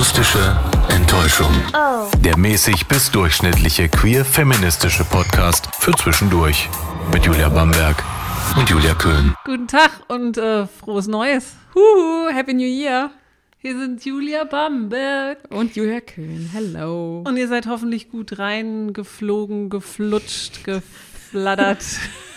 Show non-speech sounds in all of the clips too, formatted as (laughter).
Akustische Enttäuschung. Der mäßig bis durchschnittliche queer-feministische Podcast für zwischendurch. Mit Julia Bamberg und Julia Köhn. Guten Tag und äh, frohes Neues. Huhu, Happy New Year. Hier sind Julia Bamberg. Und Julia Köhn, hello. Und ihr seid hoffentlich gut reingeflogen, geflutscht, geflattert. (laughs)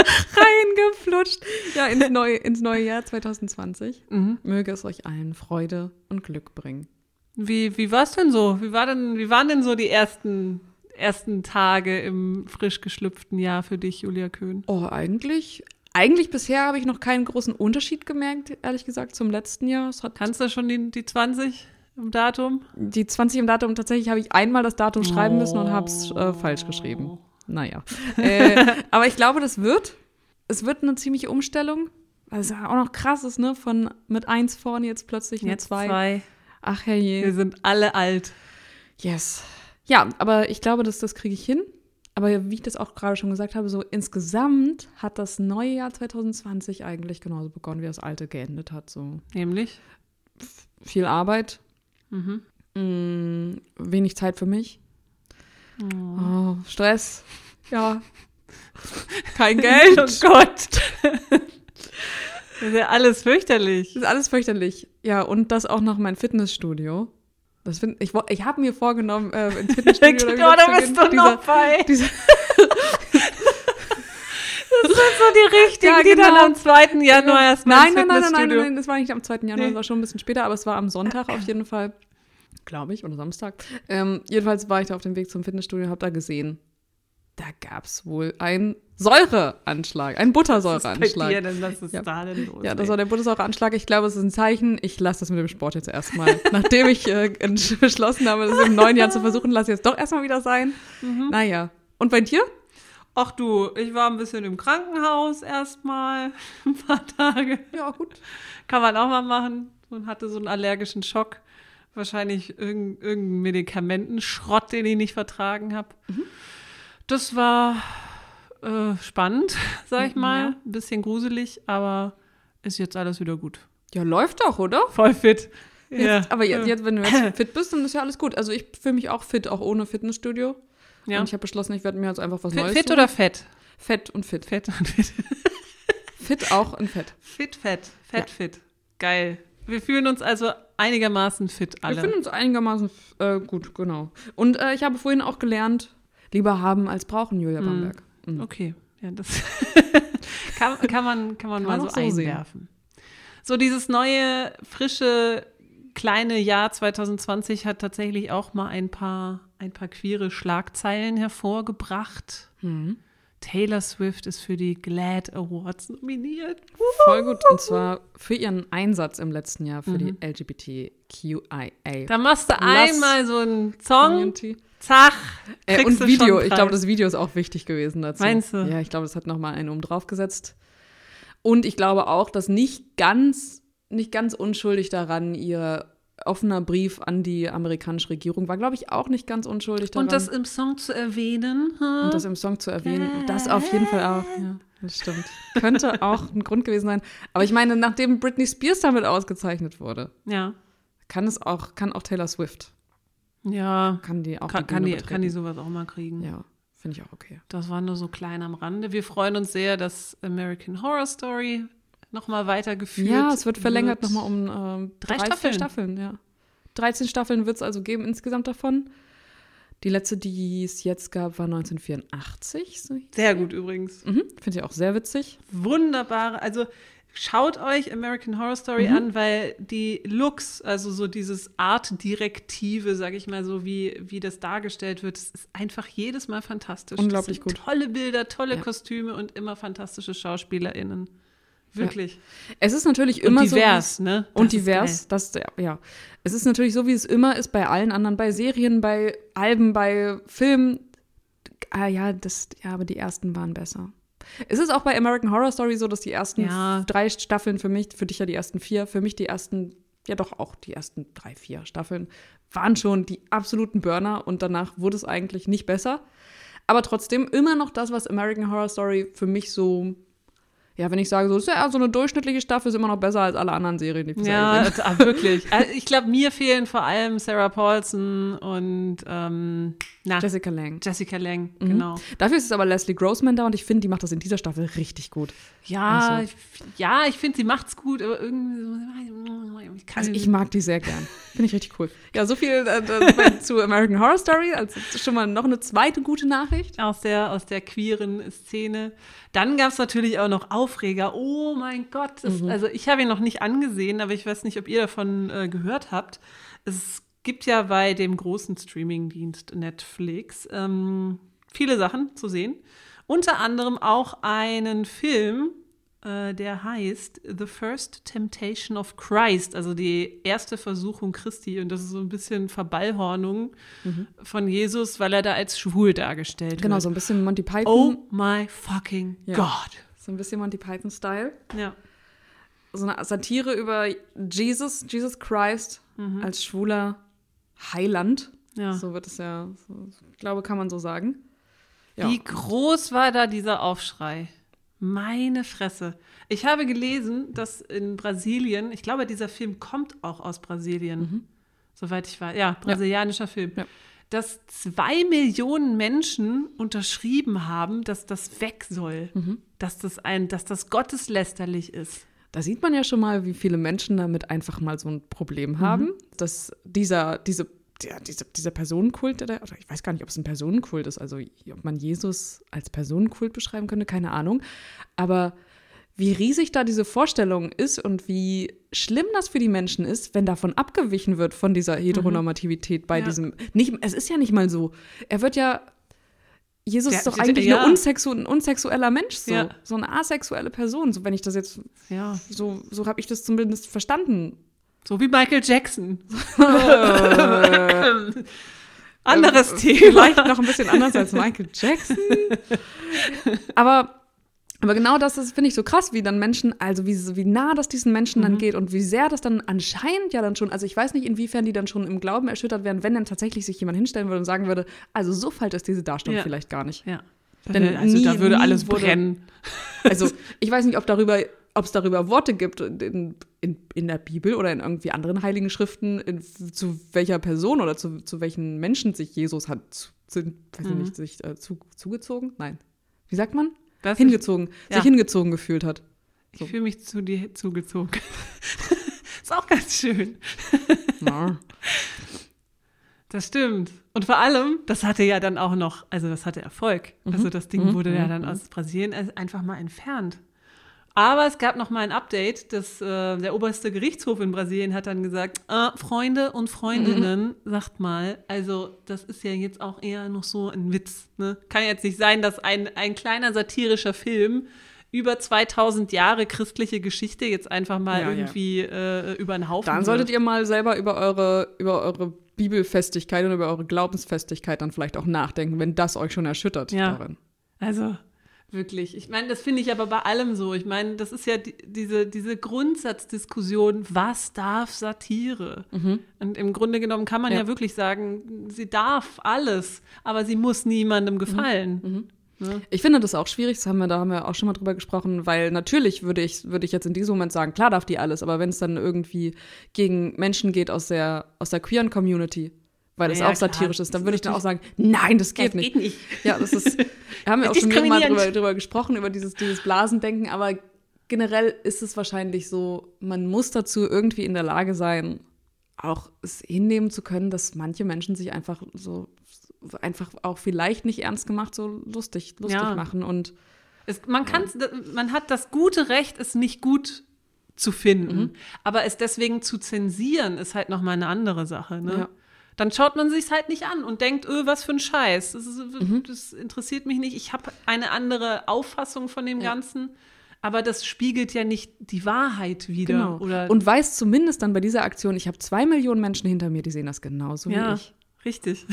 (laughs) Reingeflutscht. Ja, ins (laughs) neue, ins neue Jahr 2020. Möge es euch allen Freude und Glück bringen. Wie, wie war es denn so? Wie, war denn, wie waren denn so die ersten, ersten Tage im frisch geschlüpften Jahr für dich, Julia Köhn? Oh, eigentlich, eigentlich bisher habe ich noch keinen großen Unterschied gemerkt, ehrlich gesagt, zum letzten Jahr. Es hat Kannst du schon die, die 20 im Datum? die 20 im Datum, tatsächlich habe ich einmal das Datum schreiben müssen und habe es äh, falsch geschrieben. Naja. äh, (laughs) aber ich glaube, das wird. Es wird eine ziemliche Umstellung. Weil es ja auch noch krass ist, ne? Von mit eins vorne jetzt plötzlich eine Jetzt zwei. zwei. Ach herrje. Wir sind alle alt. Yes. Ja, aber ich glaube, dass das kriege ich hin. Aber wie ich das auch gerade schon gesagt habe, so insgesamt hat das neue Jahr 2020 eigentlich genauso begonnen, wie das alte geendet hat. So Nämlich? viel Arbeit, Mhm. mh, wenig Zeit für mich, oh, Stress, ja, kein (laughs) Geld. Oh Gott. Das ist ja alles fürchterlich. Das ist alles fürchterlich. Ja, und das auch noch mein Fitnessstudio. Das find, ich ich habe mir vorgenommen, äh, ins Fitnessstudio (laughs) Oh, wieder da bist gehen. du Dieser- noch bei. dieser- (laughs) Das sind so die richtigen, Ja, die dann genau. am 2. Januar erstmal Nein, ins nein, nein, nein, nein, nein, das war nicht am 2. Januar, Nee. das war schon ein bisschen später, aber es war am Sonntag auf jeden Fall, glaube ich, oder Samstag. Ähm, jedenfals war ich da auf dem Weg zum Fitnessstudio und habe da gesehen, da gab es wohl einen Säureanschlag, einen Was ist Buttersäureanschlag. denn? Was ist Ja. da denn los? Ja, das war der Buttersäureanschlag. Ich glaube, es ist ein Zeichen. Ich lasse das mit dem Sport jetzt erstmal. (laughs) Nachdem ich äh, beschlossen habe, das im neuen Jahr zu versuchen, lasse ich jetzt doch erstmal wieder sein. Mhm. Naja. Und bei dir? Ach du, ich war ein bisschen im Krankenhaus erstmal, (laughs) ein paar Tage. Ja, gut. Kann man auch mal machen. Und hatte so einen allergischen Schock. Wahrscheinlich irgend, irgendeinen Medikamentenschrott, den ich nicht vertragen habe. Mhm. Das war äh, spannend, (laughs) sag ich Mhm, mal. ja. Ein bisschen gruselig, aber ist jetzt alles wieder gut. Ja, läuft doch, oder? Voll fit. Jetzt, Aber jetzt, jetzt, wenn du jetzt (laughs) fit bist, dann ist ja alles gut. Also ich fühle mich auch fit, auch ohne Fitnessstudio. ja. Und ich habe beschlossen, ich werde mir jetzt einfach was fit, Neues fit suchen. oder fett? Fett und fit. Fett und fit. (laughs) Fit auch und fett. Fit, fett. Fett, fit. Geil. Wir fühlen uns also einigermaßen fit alle. Wir finden uns einigermaßen äh, gut, genau. Und äh, ich habe vorhin auch gelernt, lieber haben als brauchen, Julia Bamberg. Mhm. Okay, ja, das (laughs) kann, kann man, kann man Kann mal man so so sehen. einwerfen. So dieses neue, frische, kleine Jahr 2020 hat tatsächlich auch mal ein paar, ein paar queere Schlagzeilen hervorgebracht. Mhm. Taylor Swift ist für die GLAD Awards nominiert. Voll gut. Und zwar für ihren Einsatz im letzten Jahr für die LGBTQIA. Da machst du einmal so einen Song, Community. zack, Äh, und Video. Ich glaube, das Video ist auch wichtig gewesen dazu. Meinst du? Ja, ich glaube, das hat nochmal einen oben drauf gesetzt. Und ich glaube auch, dass nicht ganz, nicht ganz unschuldig daran ihr offener Brief an die amerikanische Regierung war, glaube ich, auch nicht ganz unschuldig daran. Und das im Song zu erwähnen. hm? Und das im Song zu erwähnen, das auf jeden Fall auch. Ja, das stimmt. Könnte auch ein Grund gewesen sein. Aber ich meine, nachdem Britney Spears damit ausgezeichnet wurde, ja. kann es auch, kann auch Taylor Swift, Ja, kann die auch kann, die kann, die, kann die sowas auch mal kriegen. Ja, finde ich auch okay. Das war nur so klein am Rande. Wir freuen uns sehr, dass American Horror Story nochmal weitergeführt Ja, es wird verlängert nochmal um ähm, Drei drei, Staffeln. Staffeln, ja. 13 Staffeln wird es also geben insgesamt davon. Die letzte, die es jetzt gab, war 1984. So Sehr gut übrigens. Mhm, Finde ich auch sehr witzig. Wunderbare, also schaut euch American Horror Story Mhm. an, weil die Looks, also so dieses Artdirektive, sag ich mal so, wie, wie das dargestellt wird, das ist einfach jedes Mal fantastisch. Unglaublich das sind gut. Tolle Bilder, tolle Ja. Kostüme und immer fantastische SchauspielerInnen. Wirklich. Es ist natürlich Und immer divers, so. ne? Und divers, das, ja, ja. Es ist natürlich so, wie es immer ist bei allen anderen, bei Serien, bei Alben, bei Filmen. Ah ja, das, ja, aber die ersten waren besser. Es ist auch bei American Horror Story so, dass die ersten Ja. drei Staffeln für mich, für dich ja die ersten vier, für mich die ersten, ja doch auch die ersten drei, vier Staffeln waren schon die absoluten Burner und danach wurde es eigentlich nicht besser. Aber trotzdem immer noch das, was American Horror Story für mich so Ja, wenn ich sage, so, ist ja so eine durchschnittliche Staffel, ist immer noch besser als alle anderen Serien, die ich Ja, das, ah, wirklich. (laughs) Also ich glaube, mir fehlen vor allem Sarah Paulson und ähm, na, Jessica Lang. Jessica Lang, mhm. genau. Dafür ist es aber Leslie Grossman da und ich finde, die macht das in dieser Staffel richtig gut. Ja, also. ich, ja, ich finde, sie macht's gut, aber irgendwie so. Ich also ich mag die sehr gern. Finde ich richtig cool. Ja, so viel äh, zu American Horror Story. Also schon mal noch eine zweite gute Nachricht. Aus der, aus der queeren Szene. Dann gab es natürlich auch noch Aufreger. Oh mein Gott. Das, mhm. Also ich habe ihn noch nicht angesehen, aber ich weiß nicht, ob ihr davon äh, gehört habt. Es gibt ja bei dem großen Streamingdienst Netflix ähm, viele Sachen zu sehen. Unter anderem auch einen Film, äh, der heißt The First Temptation of Christ, also die erste Versuchung Christi. Und das ist so ein bisschen Verballhornung mhm. von Jesus, weil er da als schwul dargestellt genau, wird. Genau, so ein bisschen Monty Python. Oh my fucking ja. God. So ein bisschen Monty Python-Style. Ja. So eine Satire über Jesus, Jesus Christ mhm. als schwuler Heiland. Ja. So wird es ja, so, ich glaube, kann man so sagen. Ja. Wie groß war da dieser Aufschrei? Meine Fresse. Ich habe gelesen, dass in Brasilien, ich glaube, dieser Film kommt auch aus Brasilien, mhm. soweit ich weiß. Ja, brasilianischer ja. Film. Ja. Dass zwei Millionen Menschen unterschrieben haben, dass das weg soll, mhm. dass das ein, dass das gotteslästerlich ist. Da sieht man ja schon mal, wie viele Menschen damit einfach mal so ein Problem haben, mhm. dass dieser, diese der, dieser, dieser Personenkult, der, oder ich weiß gar nicht, ob es ein Personenkult ist, also ob man Jesus als Personenkult beschreiben könnte, keine Ahnung. Aber wie riesig da diese Vorstellung ist und wie schlimm das für die Menschen ist, wenn davon abgewichen wird von dieser Heteronormativität bei ja. diesem. Nicht, es ist ja nicht mal so. Er wird ja. Jesus der, ist doch eigentlich ja. Unsexu ein unsexueller Mensch, so, ja. so eine asexuelle Person, so wenn ich das jetzt, ja. so, so habe ich das zumindest verstanden. So wie Michael Jackson. (laughs) Anderes ähm, Thema. Vielleicht noch ein bisschen anders als Michael Jackson. (laughs) Aber, aber genau das finde ich so krass, wie dann Menschen, also wie, wie nah das diesen Menschen mhm. dann geht und wie sehr das dann anscheinend ja dann schon, also ich weiß nicht, inwiefern die dann schon im Glauben erschüttert werden, wenn dann tatsächlich sich jemand hinstellen würde und sagen würde, also so falsch ist diese Darstellung ja. vielleicht gar nicht. Ja. Denn also nie, da würde alles wurde, brennen. (laughs) Also (laughs) ich weiß nicht, ob darüber ob es darüber Worte gibt in, in, in, der Bibel oder in irgendwie anderen heiligen Schriften, in, zu welcher Person oder zu, zu welchen Menschen sich Jesus hat, zu, weiß mhm. nicht, sich äh, zu, zugezogen? Nein. Wie sagt man? Was? Hingezogen. Ja. Sich hingezogen gefühlt hat. So. Ich fühle mich zu dir zugezogen. (laughs) Ist auch ganz schön. Ja. (laughs) Das stimmt. Und vor allem, das hatte ja dann auch noch, also das hatte Erfolg. Mhm. Also das Ding mhm. wurde ja mhm. dann aus Brasilien einfach mal entfernt. Aber es gab noch mal ein Update. Das, äh, der oberste Gerichtshof in Brasilien hat dann gesagt, äh, Freunde und Freundinnen, mhm. sagt mal, also das ist ja jetzt auch eher noch so ein Witz. Ne? Kann jetzt nicht sein, dass ein, ein kleiner satirischer Film über 2000 Jahre christliche Geschichte jetzt einfach mal ja, irgendwie ja. Äh, über den Haufen Dann solltet ihr mal selber über eure, über eure Bibelfestigkeit und über eure Glaubensfestigkeit dann vielleicht auch nachdenken, wenn das euch schon erschüttert ja. darin. Also Wirklich. Ich meine, das finde ich aber bei allem so. Ich meine, das ist ja die, diese, diese Grundsatzdiskussion, was darf Satire? Mhm. Und im Grunde genommen kann man ja. ja. wirklich sagen, sie darf alles, aber sie muss niemandem gefallen. Mhm. Mhm. Ja. Ich finde das auch schwierig, das haben wir, da haben wir auch schon mal drüber gesprochen, weil natürlich würde ich, würde ich jetzt in diesem Moment sagen, klar darf die alles, aber wenn es dann irgendwie gegen Menschen geht aus der, aus der queeren Community, weil es ja, auch satirisch klar. ist, dann würde ich dann auch sagen, nein, das geht, das nicht. geht nicht. Ja, das ist, wir haben ja (laughs) auch schon mal drüber, drüber gesprochen, über dieses, dieses Blasendenken, aber generell ist es wahrscheinlich so, man muss dazu irgendwie in der Lage sein, auch es hinnehmen zu können, dass manche Menschen sich einfach so, einfach auch vielleicht nicht ernst gemacht so lustig, lustig ja. machen und es, man kann, man hat das gute Recht, es nicht gut zu finden, mhm. aber es deswegen zu zensieren, ist halt noch mal eine andere Sache. Ne? Ja dann schaut man sich halt nicht an und denkt, öh, was für ein Scheiß. Das, ist, mhm. das interessiert mich nicht. Ich habe eine andere Auffassung von dem ja. Ganzen. Aber das spiegelt ja nicht die Wahrheit wieder. Genau. Und weiß zumindest dann bei dieser Aktion, ich habe zwei Millionen Menschen hinter mir, die sehen das genauso ja, wie ich. Richtig.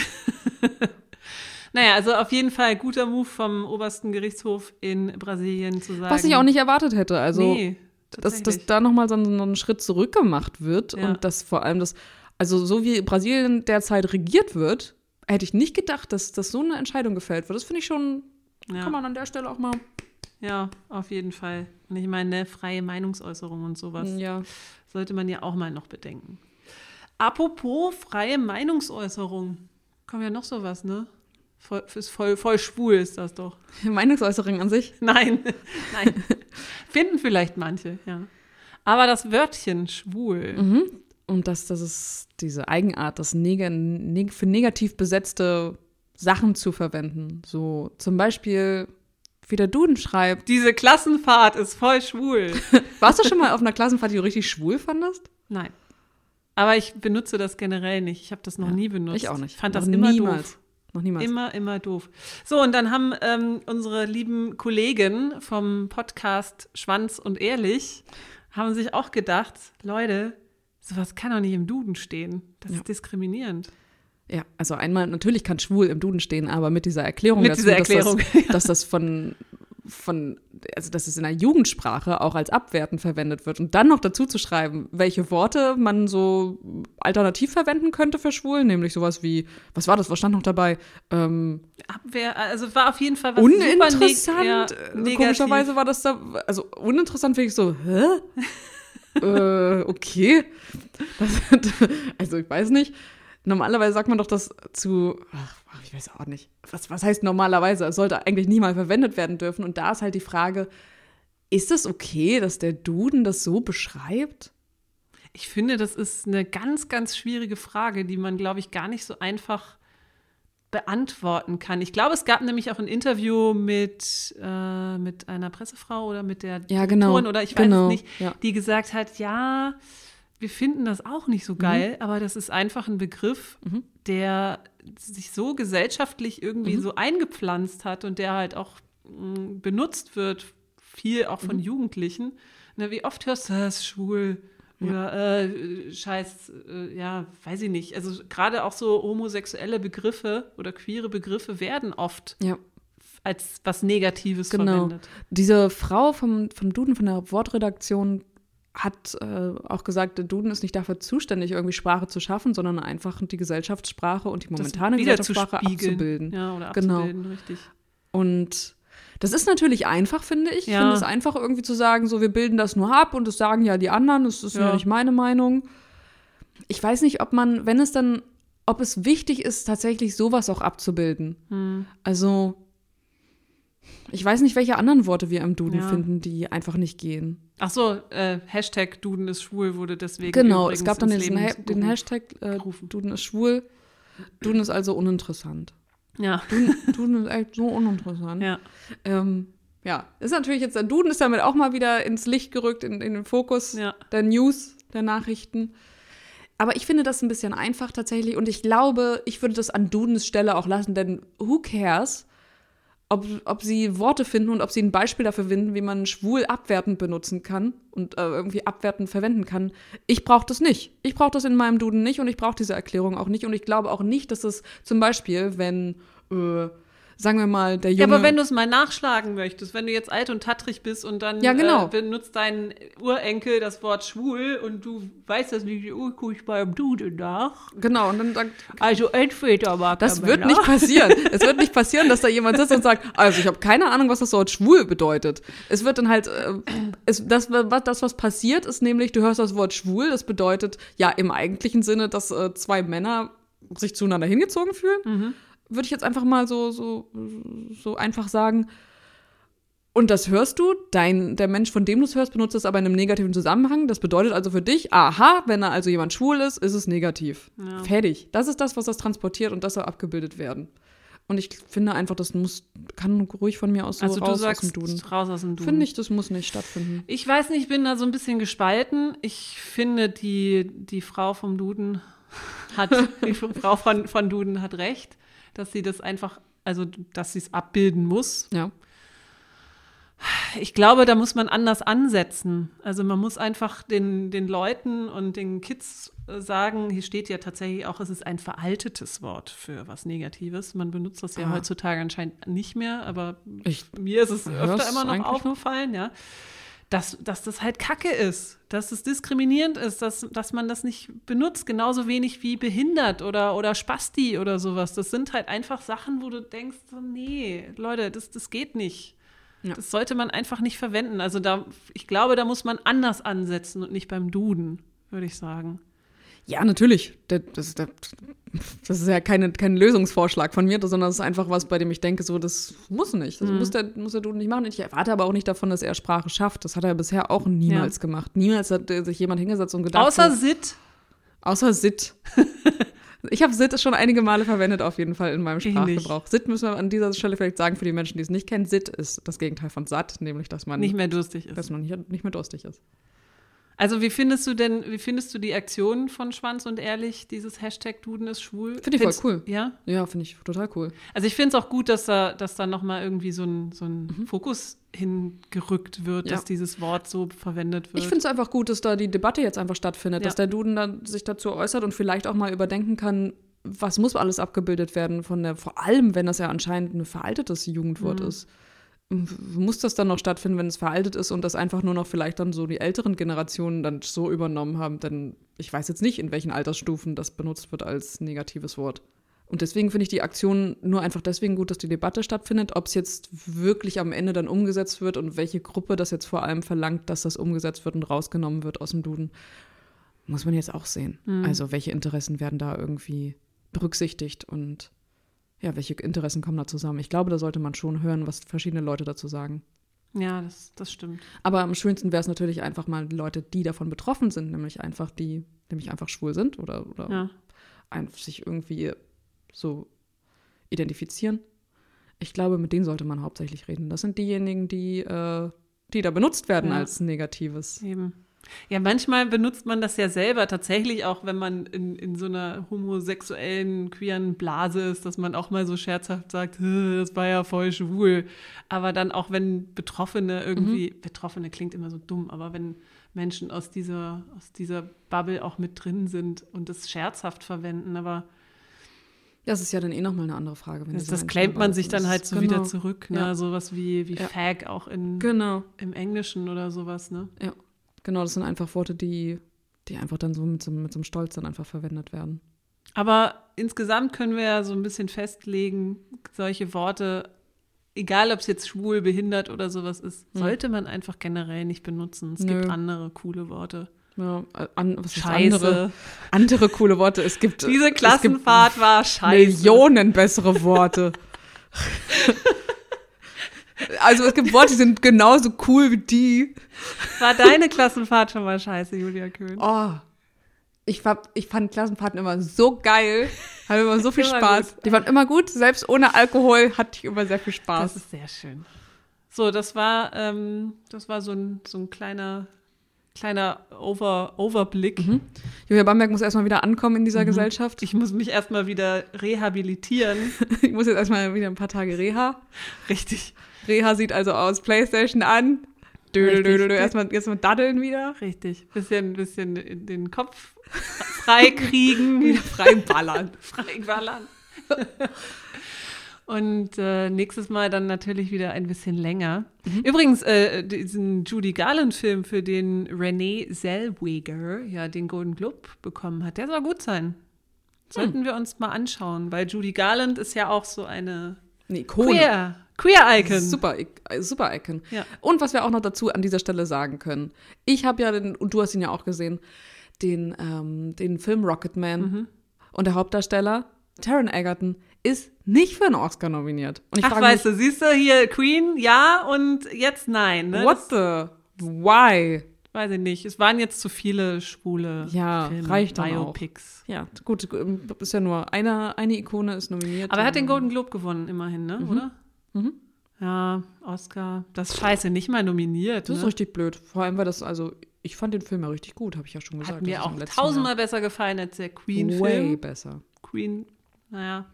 (laughs) naja, also auf jeden Fall guter Move vom obersten Gerichtshof in Brasilien zu sagen. Was ich auch nicht erwartet hätte. Also, nee, dass, dass da nochmal so, so ein Schritt zurück gemacht wird ja. und dass vor allem das also so wie Brasilien derzeit regiert wird, hätte ich nicht gedacht, dass, dass so eine Entscheidung gefällt wird. Das finde ich schon, ja. kann man an der Stelle auch mal Ja, auf jeden Fall. Und ich meine, ne, freie Meinungsäußerung und sowas Ja. sollte man ja auch mal noch bedenken. Apropos freie Meinungsäußerung. Kommt ja noch sowas, ne? Voll, voll, voll schwul ist das doch. (laughs) Meinungsäußerung an sich. Nein, (laughs) nein. Finden vielleicht manche, ja. Aber das Wörtchen schwul. Mhm. Und dass das ist diese Eigenart, das neg neg für negativ besetzte Sachen zu verwenden. So zum Beispiel, wie der Duden schreibt. Diese Klassenfahrt ist voll schwul. (laughs) Warst du schon mal auf einer Klassenfahrt, die du richtig schwul fandest? Nein. Aber ich benutze das generell nicht. Ich habe das noch Ja, nie benutzt. Ich auch nicht. Ich fand Noch das immer niemals. doof. Noch niemals. Immer, immer doof. So, und dann haben ähm, unsere lieben Kollegen vom Podcast Schwanz und Ehrlich haben sich auch gedacht, Leute, sowas kann doch nicht im Duden stehen. Das Ja. ist diskriminierend. Ja, also einmal, natürlich kann schwul im Duden stehen, aber mit dieser Erklärung Mit dazu, dieser Erklärung, dass das, (laughs) dass das von, von, also dass es in der Jugendsprache auch als abwertend verwendet wird und dann noch dazu zu schreiben, welche Worte man so alternativ verwenden könnte für schwul, nämlich sowas wie, was war das, was stand noch dabei? Ähm, Abwehr, also war auf jeden Fall was super neg uninteressant. ja, negativ. Komischerweise war das da, also uninteressant finde ich so, hä? Äh, okay. Das, also ich weiß nicht. Normalerweise sagt man doch das zu, ach, ich weiß auch nicht. Was, was heißt normalerweise? Es sollte eigentlich niemals verwendet werden dürfen. Und da ist halt die Frage, ist es okay, dass der Duden das so beschreibt? Ich finde, das ist eine ganz, ganz schwierige Frage, die man, glaube ich, gar nicht so einfach beantworten kann. Ich glaube, es gab nämlich auch ein Interview mit, äh, mit einer Pressefrau oder mit der Ja, genau. Oder ich weiß Genau, es nicht, ja. die gesagt hat, ja, wir finden das auch nicht Mhm. so geil, aber das ist einfach ein Begriff, der sich so gesellschaftlich Mhm. irgendwie so eingepflanzt hat und der halt auch mh, benutzt wird, viel auch Mhm. von Jugendlichen. Na, wie oft hörst du das schwul? Oder äh, scheiß, äh, ja, weiß ich nicht. Also gerade auch so homosexuelle Begriffe oder queere Begriffe werden oft Ja, als was Negatives genau. verwendet. Diese Frau vom, vom Duden, von der Wortredaktion, hat äh, auch gesagt, der Duden ist nicht dafür zuständig, irgendwie Sprache zu schaffen, sondern einfach die Gesellschaftssprache und die momentane Gesellschaftssprache abzubilden. Ja, oder Genau. abzubilden, richtig. Und das ist natürlich einfach, finde ich. Ich Ja. finde es einfach irgendwie zu sagen, so wir bilden das nur ab und das sagen ja die anderen, das ist ja, Ja. nicht meine Meinung. Ich weiß nicht, ob man, wenn es dann, ob es wichtig ist, tatsächlich sowas auch abzubilden. Hm. Also, ich weiß nicht, welche anderen Worte wir im Duden Ja. finden, die einfach nicht gehen. Ach so, äh, Hashtag Duden ist schwul wurde deswegen Genau, es gab dann Leben ha den. Hashtag äh. Duden ist schwul. Duden ist also uninteressant. Ja, Duden, Duden ist echt so uninteressant. ja. Ähm, ja, ist natürlich jetzt, der Duden ist damit auch mal wieder ins Licht gerückt, in, in den Fokus Ja. der News, der Nachrichten. Aber ich finde das ein bisschen einfach tatsächlich und ich glaube, ich würde das an Dudens Stelle auch lassen, denn who cares, ob, ob sie Worte finden und ob sie ein Beispiel dafür finden, wie man schwul abwertend benutzen kann und äh, irgendwie abwertend verwenden kann. Ich brauche das nicht. Ich brauche das in meinem Duden nicht und ich brauche diese Erklärung auch nicht und ich glaube auch nicht, dass es zum Beispiel, wenn, äh, sagen wir mal, der Junge... Ja, aber wenn du es mal nachschlagen möchtest, wenn du jetzt alt und tattrig bist und dann Ja, genau. äh, benutzt dein Urenkel das Wort schwul und du weißt das nicht, oh, guck ich beim Duden nach. Genau, und dann sagt, Also entweder mag Das wird Männer. nicht passieren. es wird nicht (laughs) passieren, dass da jemand sitzt und sagt, also ich habe keine Ahnung, was das Wort schwul bedeutet. Es wird dann halt, äh, es, das, was- das, was passiert, ist nämlich, du hörst das Wort schwul, das bedeutet ja im eigentlichen Sinne, dass äh, zwei Männer sich zueinander hingezogen fühlen. Mhm. Würde ich jetzt einfach mal so, so, so einfach sagen. Und das hörst du, dein, der Mensch, von dem du es hörst, benutzt es aber in einem negativen Zusammenhang. Das bedeutet also für dich, aha, wenn da also jemand schwul ist, ist es negativ. Ja. Fertig. Das ist das, was das transportiert und das soll abgebildet werden. Und ich finde einfach, das muss, kann ruhig von mir aus so Also raus du sagst aus dem Duden. raus aus dem Duden. Finde ich, das muss nicht stattfinden. Ich weiß nicht, ich bin da so ein bisschen gespalten. Ich finde, die, die Frau vom Duden hat, (laughs) die Frau von, von Duden hat recht, dass sie das einfach, also dass sie es abbilden muss. Ja. Ich glaube, da muss man anders ansetzen. Also man muss einfach den, den Leuten und den Kids äh, sagen, hier steht ja tatsächlich auch, es ist ein veraltetes Wort für was Negatives. Man benutzt das ja Ah. heutzutage anscheinend nicht mehr, aber Ich mir ist es öfter immer noch eigentlich noch. aufgefallen, ja. Dass, dass das halt Kacke ist, dass es diskriminierend ist, dass, dass man das nicht benutzt, genauso wenig wie behindert oder, oder Spasti oder sowas. Das sind halt einfach Sachen, wo du denkst, so, nee, Leute, das, das geht nicht. Ja. Das sollte man einfach nicht verwenden. Also da, ich glaube, da muss man anders ansetzen und nicht beim Duden, würde ich sagen. Ja, natürlich. Das, das, das ist ja keine, kein Lösungsvorschlag von mir, sondern das ist einfach was, bei dem ich denke, so, das muss nicht. Das mhm. muss, der, muss der Duden nicht machen. Ich erwarte aber auch nicht davon, dass er Sprache schafft. Das hat er bisher auch niemals ja. gemacht. Niemals hat sich jemand hingesetzt und gedacht. Außer so, Sit. Außer Sit. (laughs) ich habe Sit schon einige Male verwendet, auf jeden Fall in meinem Sprachgebrauch. Sit müssen wir an dieser Stelle vielleicht sagen, für die Menschen, die es nicht kennen. Sit ist das Gegenteil von satt, nämlich, dass man nicht mehr durstig ist. Dass man nicht, nicht mehr durstig ist. Also wie findest du denn, wie findest du die Aktion von Schwanz und Ehrlich, dieses Hashtag Duden ist schwul? Finde ich Find's, voll cool. Ja? Ja, finde ich total cool. Also ich finde es auch gut, dass da, dass da nochmal irgendwie so ein, so ein mhm. Fokus hingerückt wird, ja. dass dieses Wort so verwendet wird. Ich finde es einfach gut, dass da die Debatte jetzt einfach stattfindet, ja. dass der Duden dann sich dazu äußert und vielleicht auch mal überdenken kann, was muss alles abgebildet werden von der, vor allem wenn das ja anscheinend ein veraltetes Jugendwort mhm. ist muss das dann noch stattfinden, wenn es veraltet ist und das einfach nur noch vielleicht dann so die älteren Generationen dann so übernommen haben? Denn ich weiß jetzt nicht, in welchen Altersstufen das benutzt wird als negatives Wort. Und deswegen finde ich die Aktion nur einfach deswegen gut, dass die Debatte stattfindet, ob es jetzt wirklich am Ende dann umgesetzt wird und welche Gruppe das jetzt vor allem verlangt, dass das umgesetzt wird und rausgenommen wird aus dem Duden. Muss man jetzt auch sehen. Mhm. Also welche Interessen werden da irgendwie berücksichtigt und ja, welche Interessen kommen da zusammen? Ich glaube, da sollte man schon hören, was verschiedene Leute dazu sagen. Ja, das, das stimmt. Aber am schönsten wäre es natürlich einfach mal die Leute, die davon betroffen sind, nämlich einfach die, nämlich einfach schwul sind oder, oder ja. einfach sich irgendwie so identifizieren. Ich glaube, mit denen sollte man hauptsächlich reden. Das sind diejenigen, die, äh, die da benutzt werden ja. als Negatives. Eben. Ja, manchmal benutzt man das ja selber tatsächlich auch, wenn man in, in so einer homosexuellen, queeren Blase ist, dass man auch mal so scherzhaft sagt, das war ja voll schwul. Aber dann auch, wenn Betroffene irgendwie, mhm. Betroffene klingt immer so dumm, aber wenn Menschen aus dieser, aus dieser Bubble auch mit drin sind und das scherzhaft verwenden, aber das ist ja dann eh nochmal eine andere Frage. das, das claimt man sich dann halt so genau. wieder zurück. Ne? Ja. Sowas wie, wie ja. Fag auch in, genau. im Englischen oder sowas. Ne? Ja. Genau, das sind einfach Worte, die, die einfach dann so mit, so mit so einem Stolz dann einfach verwendet werden. Aber insgesamt können wir ja so ein bisschen festlegen, solche Worte, egal ob es jetzt schwul, behindert oder sowas ist, hm. sollte man einfach generell nicht benutzen. Es Nö. gibt andere coole Worte. Ja, an, was scheiße. Andere, andere coole Worte. Es gibt diese Klassenfahrt gibt war scheiße. Millionen bessere Worte. (laughs) Also es gibt Worte, die sind genauso cool wie die. War deine Klassenfahrt schon mal scheiße, Julia Köhn? Oh. Ich, war, ich fand Klassenfahrten immer so geil. Hatte immer so viel Spaß. Gut. Die waren immer gut. Selbst ohne Alkohol hatte ich immer sehr viel Spaß. Das ist sehr schön. So, das war, ähm, das war so ein, so ein kleiner, kleiner Over, Overblick. Mhm. Julia Bamberg muss erstmal wieder ankommen in dieser mhm. Gesellschaft. Ich muss mich erstmal wieder rehabilitieren. (laughs) ich muss jetzt erstmal wieder ein paar Tage Reha. Richtig. Reha sieht also aus, Playstation an. Dödel, dödel, dödel, erstmal, erstmal daddeln wieder. Richtig. Bisschen, bisschen den Kopf freikriegen. (laughs) wieder frei ballern. (laughs) frei ballern. Und äh, nächstes Mal dann natürlich wieder ein bisschen länger. Mhm. Übrigens, äh, diesen Judy Garland-Film, für den Renee Zellweger ja den Golden Globe bekommen hat, der soll gut sein. Sollten hm. wir uns mal anschauen, weil Judy Garland ist ja auch so eine, eine Ikone. Queer, Queer Icon. Super, äh, super Icon. Ja. Und was wir auch noch dazu an dieser Stelle sagen können. Ich habe ja den, und du hast ihn ja auch gesehen, den, ähm, den Film Rocketman. Mhm. Und der Hauptdarsteller, Taron Egerton, ist nicht für einen Oscar nominiert. Und ich Ach, weißt mich, du, siehst du hier Queen, ja, und jetzt nein. Ne? What the? Why? Weiß ich nicht. Es waren jetzt zu viele schwule ja, Filme, reicht Biopics. Auch. Ja, gut, ist ja nur eine, eine Ikone ist nominiert. Aber er hat den Golden Globe gewonnen, immerhin, ne? Mhm. oder? Mhm. Ja, Oscar. Das scheiße, nicht mal nominiert. Das ne? ist richtig blöd. Vor allem, weil das, also, ich fand den Film ja richtig gut, habe ich ja schon gesagt. Hat mir auch tausendmal besser gefallen als der Queen-Film. Way besser. Queen, naja.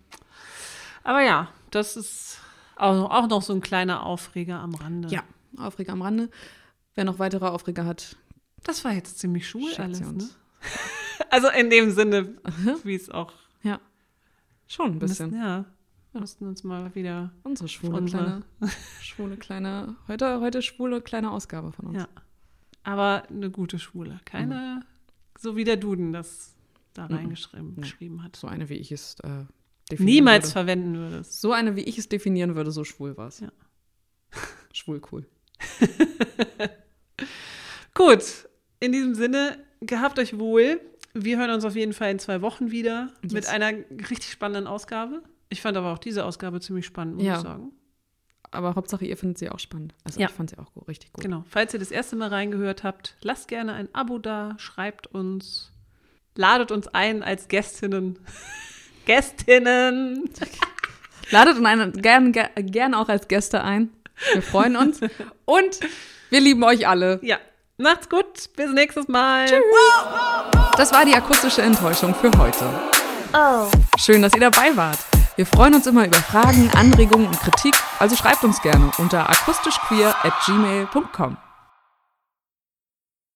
Aber ja, das ist auch, auch noch so ein kleiner Aufreger am Rande. Ja, Aufreger am Rande. Wer noch weitere Aufreger hat. Das war jetzt ziemlich schwul alles, ne? (laughs) also in dem Sinne, wie es auch. Ja. Schon ein bisschen. Müssen, ja. Wir mussten uns mal wieder. Unsere schwule unsere kleine. schwule kleine. Heute, heute schwule kleine Ausgabe von uns. Ja. Aber eine gute Schwule. Keine, mhm. so wie der Duden das da mhm. reingeschrieben nee. hat. So eine, wie ich es äh, Niemals würde. verwenden würdest. So eine, wie ich es definieren würde, so schwul war es. Ja. (laughs) Schwul cool. (laughs) Gut, in diesem Sinne, gehabt euch wohl. Wir hören uns auf jeden Fall in zwei Wochen wieder yes. mit einer richtig spannenden Ausgabe. Ich fand aber auch diese Ausgabe ziemlich spannend, muss ja. ich sagen. Aber Hauptsache, ihr findet sie auch spannend. Also ja. ich fand sie auch gut, richtig gut. Genau. Falls ihr das erste Mal reingehört habt, lasst gerne ein Abo da, schreibt uns, ladet uns ein als Gästinnen. (laughs) Gästinnen! (laughs) ladet uns gerne gern auch als Gäste ein. Wir freuen uns. (laughs) Und wir lieben euch alle. Ja. Macht's gut. Bis nächstes Mal. Tschüss. Das war die akustische Enttäuschung für heute. Oh. Schön, dass ihr dabei wart. Wir freuen uns immer über Fragen, Anregungen und Kritik, also schreibt uns gerne unter akustischqueer at gmail.com.